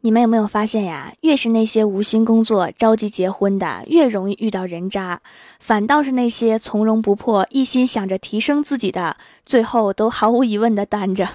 你们有没有发现呀？越是那些无心工作、着急结婚的，越容易遇到人渣；反倒是那些从容不迫、一心想着提升自己的，最后都毫无疑问的单着。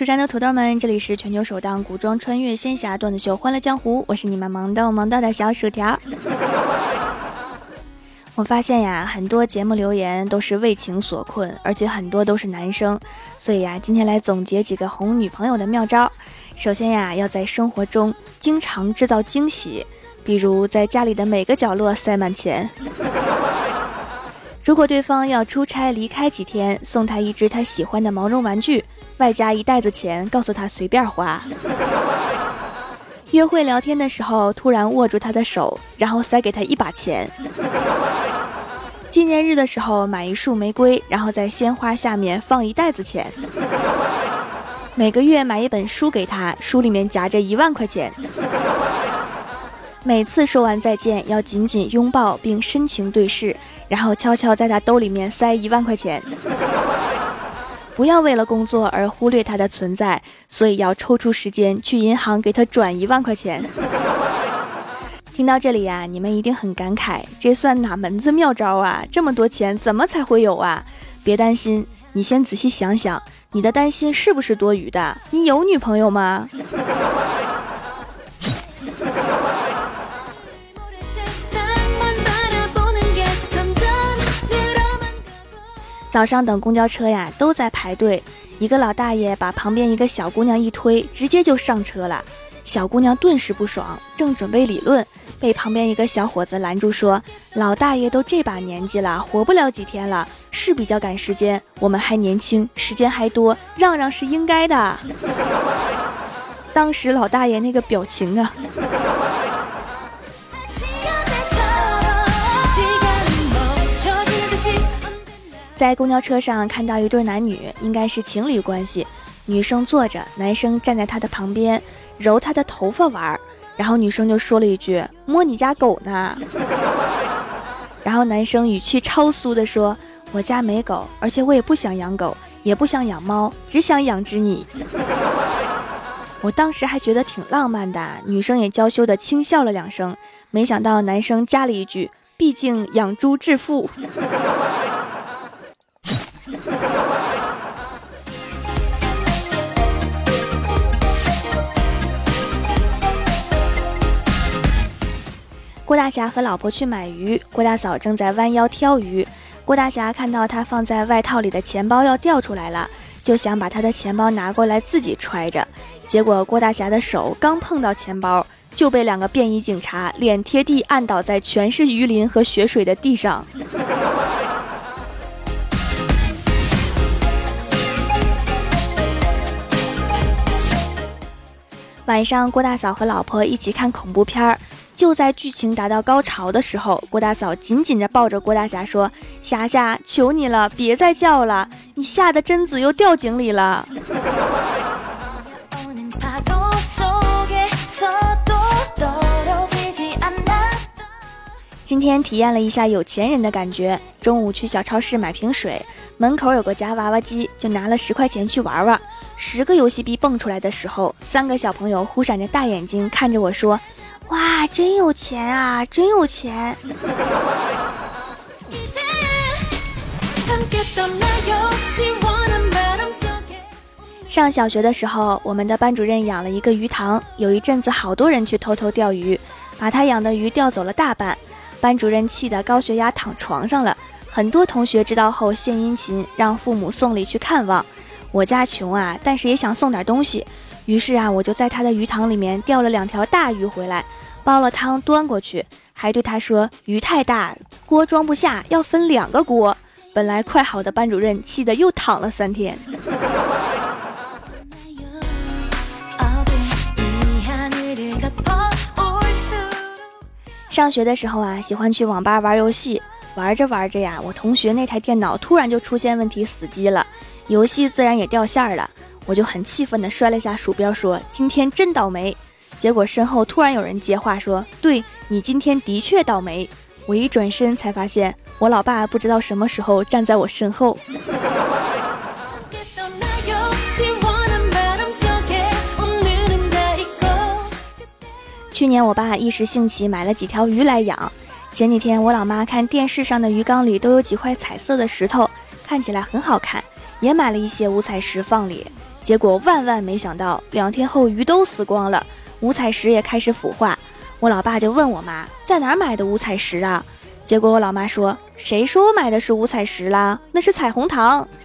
蜀山的土豆们，这里是全球首档古装穿越仙侠段子秀《欢乐江湖》，我是你们萌逗萌逗的小薯条。我发现呀，很多节目留言都是为情所困，而且很多都是男生，所以呀，今天来总结几个哄女朋友的妙招。首先呀，要在生活中经常制造惊喜，比如在家里的每个角落塞满钱。如果对方要出差离开几天，送他一只他喜欢的毛绒玩具。外加一袋子钱，告诉他随便花。约会聊天的时候，突然握住他的手，然后塞给他一把钱。纪念日的时候，买一束玫瑰，然后在鲜花下面放一袋子钱。每个月买一本书给他，书里面夹着一万块钱。每次说完再见，要紧紧拥抱并深情对视，然后悄悄在他兜里面塞一万块钱。不要为了工作而忽略他的存在，所以要抽出时间去银行给他转一万块钱。听到这里呀，你们一定很感慨，这算哪门子妙招啊？这么多钱怎么才会有啊？别担心，你先仔细想想，你的担心是不是多余的？你有女朋友吗？早上等公交车呀，都在排队。一个老大爷把旁边一个小姑娘一推，直接就上车了。小姑娘顿时不爽，正准备理论，被旁边一个小伙子拦住，说：“老大爷都这把年纪了，活不了几天了，是比较赶时间。我们还年轻，时间还多，让让是应该的。”当时老大爷那个表情啊！在公交车上看到一对男女，应该是情侣关系。女生坐着，男生站在她的旁边，揉她的头发玩儿。然后女生就说了一句：“摸你家狗呢。”然后男生语气超酥的说：“我家没狗，而且我也不想养狗，也不想养猫，只想养只你。” 我当时还觉得挺浪漫的，女生也娇羞的轻笑了两声。没想到男生加了一句：“毕竟养猪致富。” 郭大侠和老婆去买鱼，郭大嫂正在弯腰挑鱼。郭大侠看到他放在外套里的钱包要掉出来了，就想把他的钱包拿过来自己揣着。结果郭大侠的手刚碰到钱包，就被两个便衣警察脸贴地按倒在全是鱼鳞和血水的地上。晚上，郭大嫂和老婆一起看恐怖片儿。就在剧情达到高潮的时候，郭大嫂紧紧地抱着郭大侠说：“侠侠，求你了，别再叫了，你吓得贞子又掉井里了。”今天体验了一下有钱人的感觉。中午去小超市买瓶水，门口有个夹娃娃机，就拿了十块钱去玩玩。十个游戏币蹦出来的时候，三个小朋友忽闪着大眼睛看着我说。哇，真有钱啊，真有钱！上小学的时候，我们的班主任养了一个鱼塘，有一阵子好多人去偷偷钓鱼，把他养的鱼钓走了大半，班主任气得高血压躺床上了。很多同学知道后献殷勤，让父母送礼去看望。我家穷啊，但是也想送点东西。于是啊，我就在他的鱼塘里面钓了两条大鱼回来，煲了汤端过去，还对他说：“鱼太大，锅装不下，要分两个锅。”本来快好的班主任气得又躺了三天。上学的时候啊，喜欢去网吧玩游戏，玩着玩着呀，我同学那台电脑突然就出现问题，死机了，游戏自然也掉线了。我就很气愤地摔了下鼠标，说：“今天真倒霉。”结果身后突然有人接话说：“对你今天的确倒霉。”我一转身才发现，我老爸不知道什么时候站在我身后。去年我爸一时兴起买了几条鱼来养，前几天我老妈看电视上的鱼缸里都有几块彩色的石头，看起来很好看，也买了一些五彩石放里。结果万万没想到，两天后鱼都死光了，五彩石也开始腐化。我老爸就问我妈在哪儿买的五彩石啊？结果我老妈说：“谁说我买的是五彩石啦？那是彩虹糖。”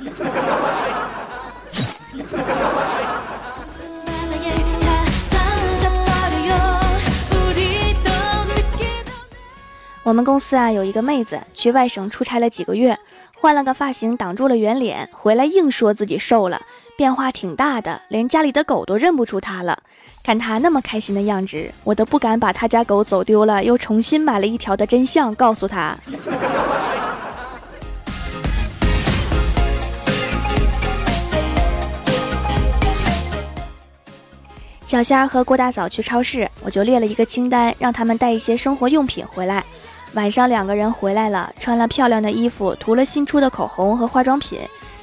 我们公司啊有一个妹子去外省出差了几个月，换了个发型挡住了圆脸，回来硬说自己瘦了，变化挺大的，连家里的狗都认不出他了。看他那么开心的样子，我都不敢把他家狗走丢了又重新买了一条的真相告诉他。小仙儿和郭大嫂去超市，我就列了一个清单，让他们带一些生活用品回来。晚上两个人回来了，穿了漂亮的衣服，涂了新出的口红和化妆品，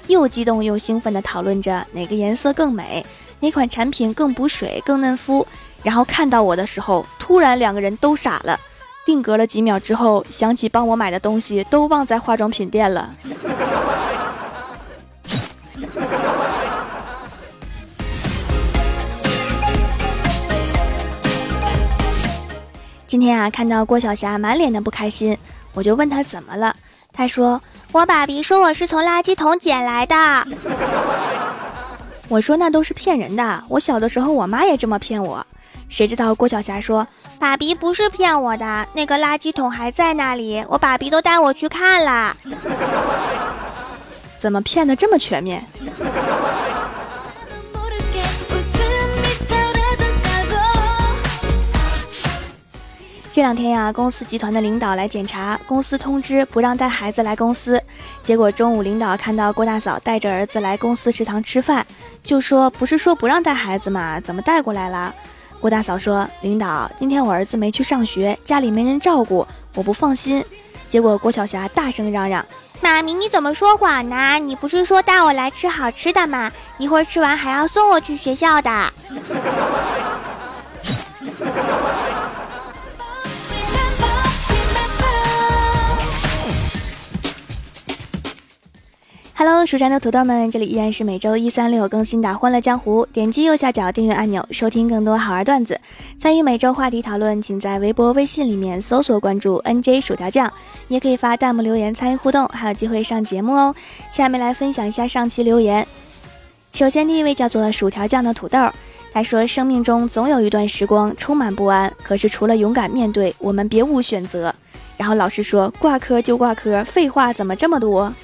又激动又兴奋地讨论着哪个颜色更美，哪款产品更补水、更嫩肤。然后看到我的时候，突然两个人都傻了，定格了几秒之后，想起帮我买的东西都忘在化妆品店了。今天啊，看到郭晓霞满脸的不开心，我就问她怎么了。她说：“我爸比说我是从垃圾桶捡来的。”我说：“那都是骗人的。我小的时候，我妈也这么骗我。”谁知道郭晓霞说：“爸比不是骗我的，那个垃圾桶还在那里，我爸比都带我去看了。”怎么骗的这么全面？这两天呀，公司集团的领导来检查，公司通知不让带孩子来公司。结果中午领导看到郭大嫂带着儿子来公司食堂吃饭，就说：“不是说不让带孩子吗？怎么带过来了？”郭大嫂说：“领导，今天我儿子没去上学，家里没人照顾，我不放心。”结果郭晓霞大声嚷嚷：“妈咪，你怎么说谎呢？你不是说带我来吃好吃的吗？一会儿吃完还要送我去学校的。” Hello，蜀山的土豆们，这里依然是每周一、三、六更新的《欢乐江湖》。点击右下角订阅按钮，收听更多好玩段子。参与每周话题讨论，请在微博、微信里面搜索关注 “nj 薯条酱”，也可以发弹幕留言参与互动，还有机会上节目哦。下面来分享一下上期留言。首先，第一位叫做薯条酱的土豆，他说：“生命中总有一段时光充满不安，可是除了勇敢面对，我们别无选择。”然后老师说：“挂科就挂科，废话怎么这么多？”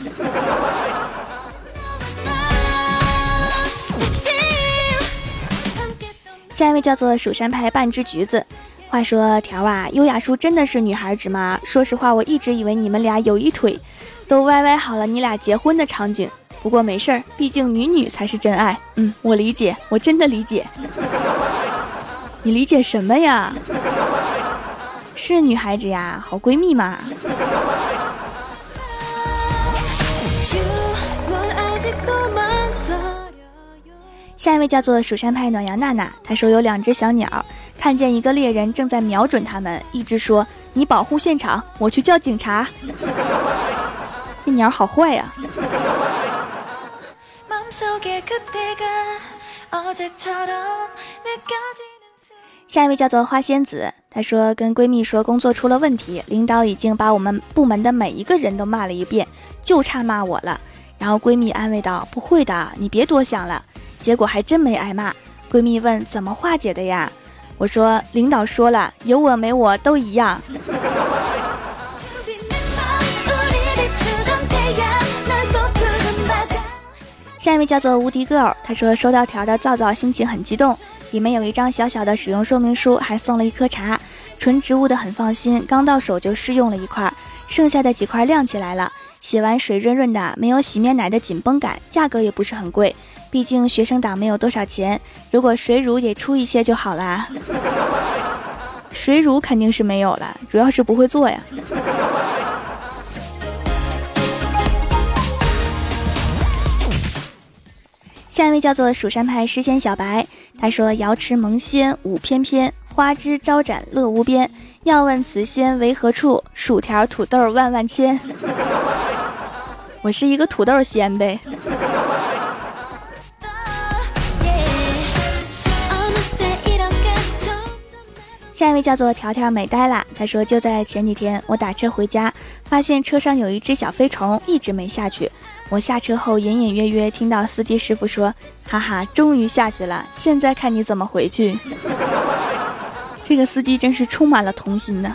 下一位叫做蜀山派半只橘子。话说条啊，优雅叔真的是女孩子吗？说实话，我一直以为你们俩有一腿，都歪歪好了你俩结婚的场景。不过没事儿，毕竟女女才是真爱。嗯，我理解，我真的理解。你理解什么呀？是女孩子呀，好闺蜜嘛。下一位叫做蜀山派暖阳娜娜，她说有两只小鸟看见一个猎人正在瞄准他们，一直说：“你保护现场，我去叫警察。” 这鸟好坏呀！下一位叫做花仙子，她说跟闺蜜说工作出了问题，领导已经把我们部门的每一个人都骂了一遍，就差骂我了。然后闺蜜安慰道：“不会的，你别多想了。”结果还真没挨骂。闺蜜问：“怎么化解的呀？”我说：“领导说了，有我没我都一样。”下一位叫做无敌 girl，她说收到条的皂皂心情很激动，里面有一张小小的使用说明书，还送了一颗茶，纯植物的很放心。刚到手就试用了一块，剩下的几块亮起来了。洗完水润润的，没有洗面奶的紧绷感，价格也不是很贵，毕竟学生党没有多少钱。如果水乳也出一些就好啦。水乳肯定是没有了，主要是不会做呀。下一位叫做蜀山派诗仙小白，他说：“瑶池萌仙舞翩翩，花枝招展乐无边。要问此仙为何处？薯条土豆万万千。”我是一个土豆仙呗。下一位叫做条条美呆啦，他说：“就在前几天，我打车回家，发现车上有一只小飞虫，一直没下去。”我下车后，隐隐约约听到司机师傅说：“哈哈，终于下去了，现在看你怎么回去。”这个司机真是充满了童心呢。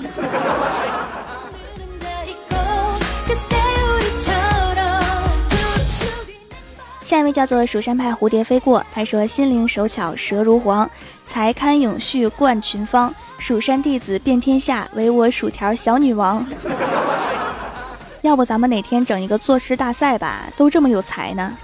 下一位叫做蜀山派蝴蝶飞过，他说：“心灵手巧舌如簧，才堪永续冠群芳。蜀山弟子遍天下，唯我薯条小女王。” 要不咱们哪天整一个作诗大赛吧？都这么有才呢。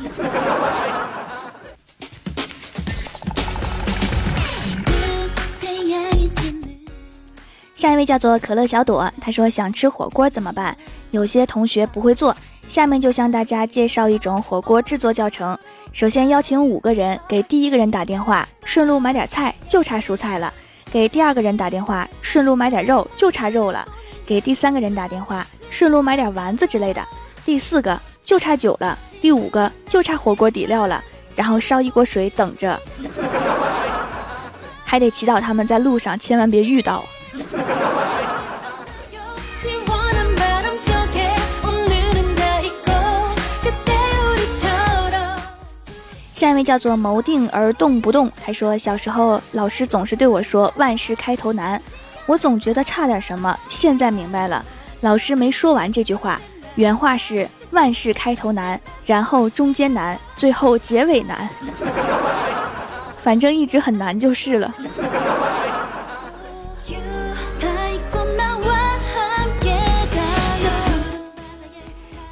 下一位叫做可乐小朵，他说想吃火锅怎么办？有些同学不会做，下面就向大家介绍一种火锅制作教程。首先邀请五个人，给第一个人打电话，顺路买点菜，就差蔬菜了；给第二个人打电话，顺路买点肉，就差肉了；给第三个人打电话。顺路买点丸子之类的。第四个就差酒了，第五个就差火锅底料了，然后烧一锅水等着，还得祈祷他们在路上千万别遇到。下一位叫做谋定而动不动，他说小时候老师总是对我说万事开头难，我总觉得差点什么，现在明白了。老师没说完这句话，原话是“万事开头难，然后中间难，最后结尾难”。反正一直很难就是了。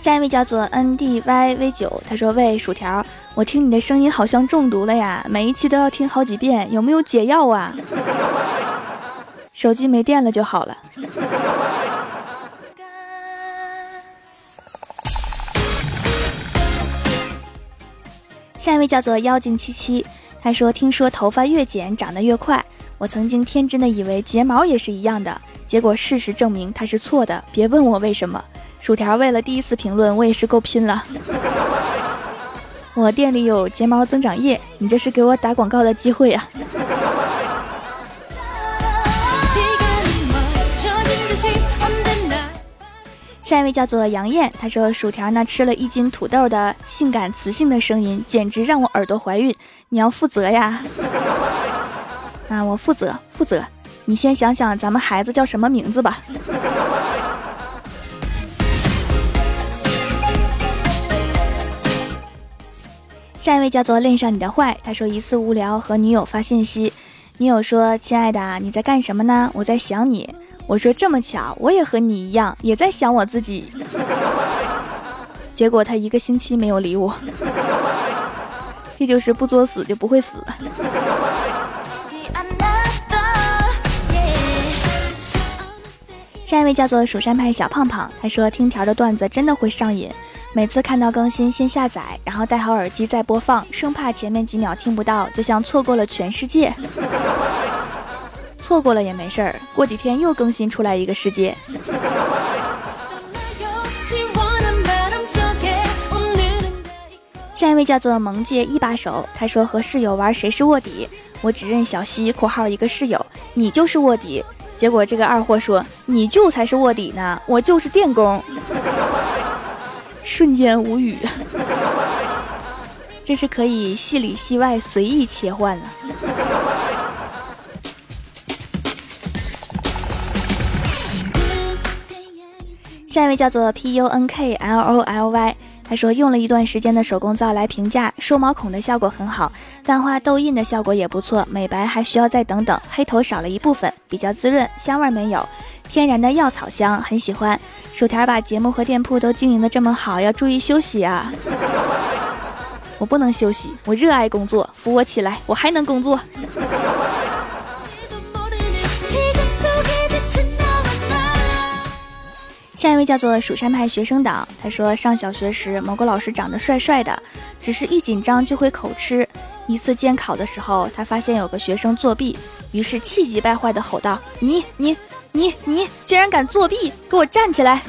下一位叫做 N D Y V 九，他说：“喂，薯条，我听你的声音好像中毒了呀，每一期都要听好几遍，有没有解药啊？”手机没电了就好了。下一位叫做妖精七七，他说：“听说头发越剪长得越快，我曾经天真的以为睫毛也是一样的，结果事实证明他是错的。别问我为什么。”薯条为了第一次评论，我也是够拼了。我店里有睫毛增长液，你这是给我打广告的机会呀。下一位叫做杨艳，她说：“薯条那吃了一斤土豆的性感磁性的声音，简直让我耳朵怀孕。你要负责呀！啊，我负责负责。你先想想咱们孩子叫什么名字吧。”下一位叫做恋上你的坏，他说一次无聊和女友发信息，女友说：“亲爱的，你在干什么呢？我在想你。”我说这么巧，我也和你一样，也在想我自己。结果他一个星期没有理我，这就是不作死就不会死。下一位叫做蜀山派小胖胖，他说听条的段子真的会上瘾，每次看到更新先下载，然后戴好耳机再播放，生怕前面几秒听不到，就像错过了全世界。错过了也没事儿，过几天又更新出来一个世界。下一位叫做萌界一把手，他说和室友玩谁是卧底，我只认小西（括号一个室友），你就是卧底。结果这个二货说你就才是卧底呢，我就是电工。瞬间无语，这是可以戏里戏外随意切换的。下一位叫做 P U N K L O L Y，他说用了一段时间的手工皂来评价，收毛孔的效果很好，淡化痘印的效果也不错，美白还需要再等等，黑头少了一部分，比较滋润，香味没有，天然的药草香，很喜欢。薯条把节目和店铺都经营的这么好，要注意休息啊！我不能休息，我热爱工作，扶我起来，我还能工作。下一位叫做蜀山派学生党，他说上小学时某个老师长得帅帅的，只是一紧张就会口吃。一次监考的时候，他发现有个学生作弊，于是气急败坏的吼道：“你你你你竟然敢作弊，给我站起来！”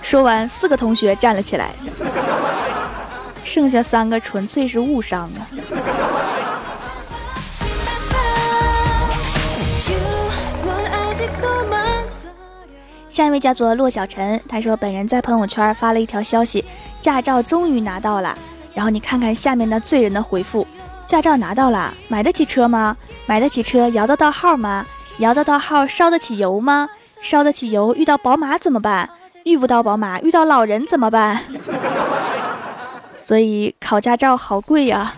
说完，四个同学站了起来，剩下三个纯粹是误伤啊。下一位叫做骆小晨，他说本人在朋友圈发了一条消息，驾照终于拿到了。然后你看看下面的醉人的回复，驾照拿到了，买得起车吗？买得起车摇得到号吗？摇得到号烧得起油吗？烧得起油遇到宝马怎么办？遇不到宝马遇到老人怎么办？所以考驾照好贵呀。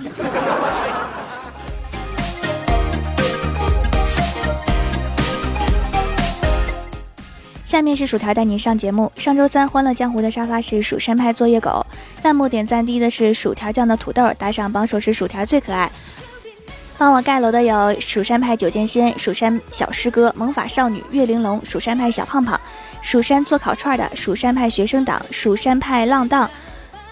下面是薯条带你上节目。上周三欢乐江湖的沙发是蜀山派作业狗，弹幕点赞低的是薯条酱的土豆，打赏榜首是薯条最可爱。帮我盖楼的有蜀山派九剑仙、蜀山小师哥、萌法少女、月玲珑、蜀山派小胖胖、蜀山做烤串的蜀山派学生党、蜀山派浪荡。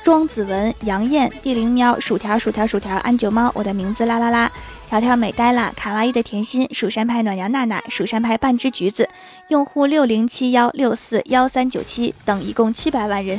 庄子文、杨艳、地灵喵、薯条、薯条、薯条、安九猫，我的名字啦啦啦，条条美呆啦，卡哇伊的甜心，蜀山派暖阳娜娜，蜀山派半只橘子，用户六零七幺六四幺三九七等，一共七百万人。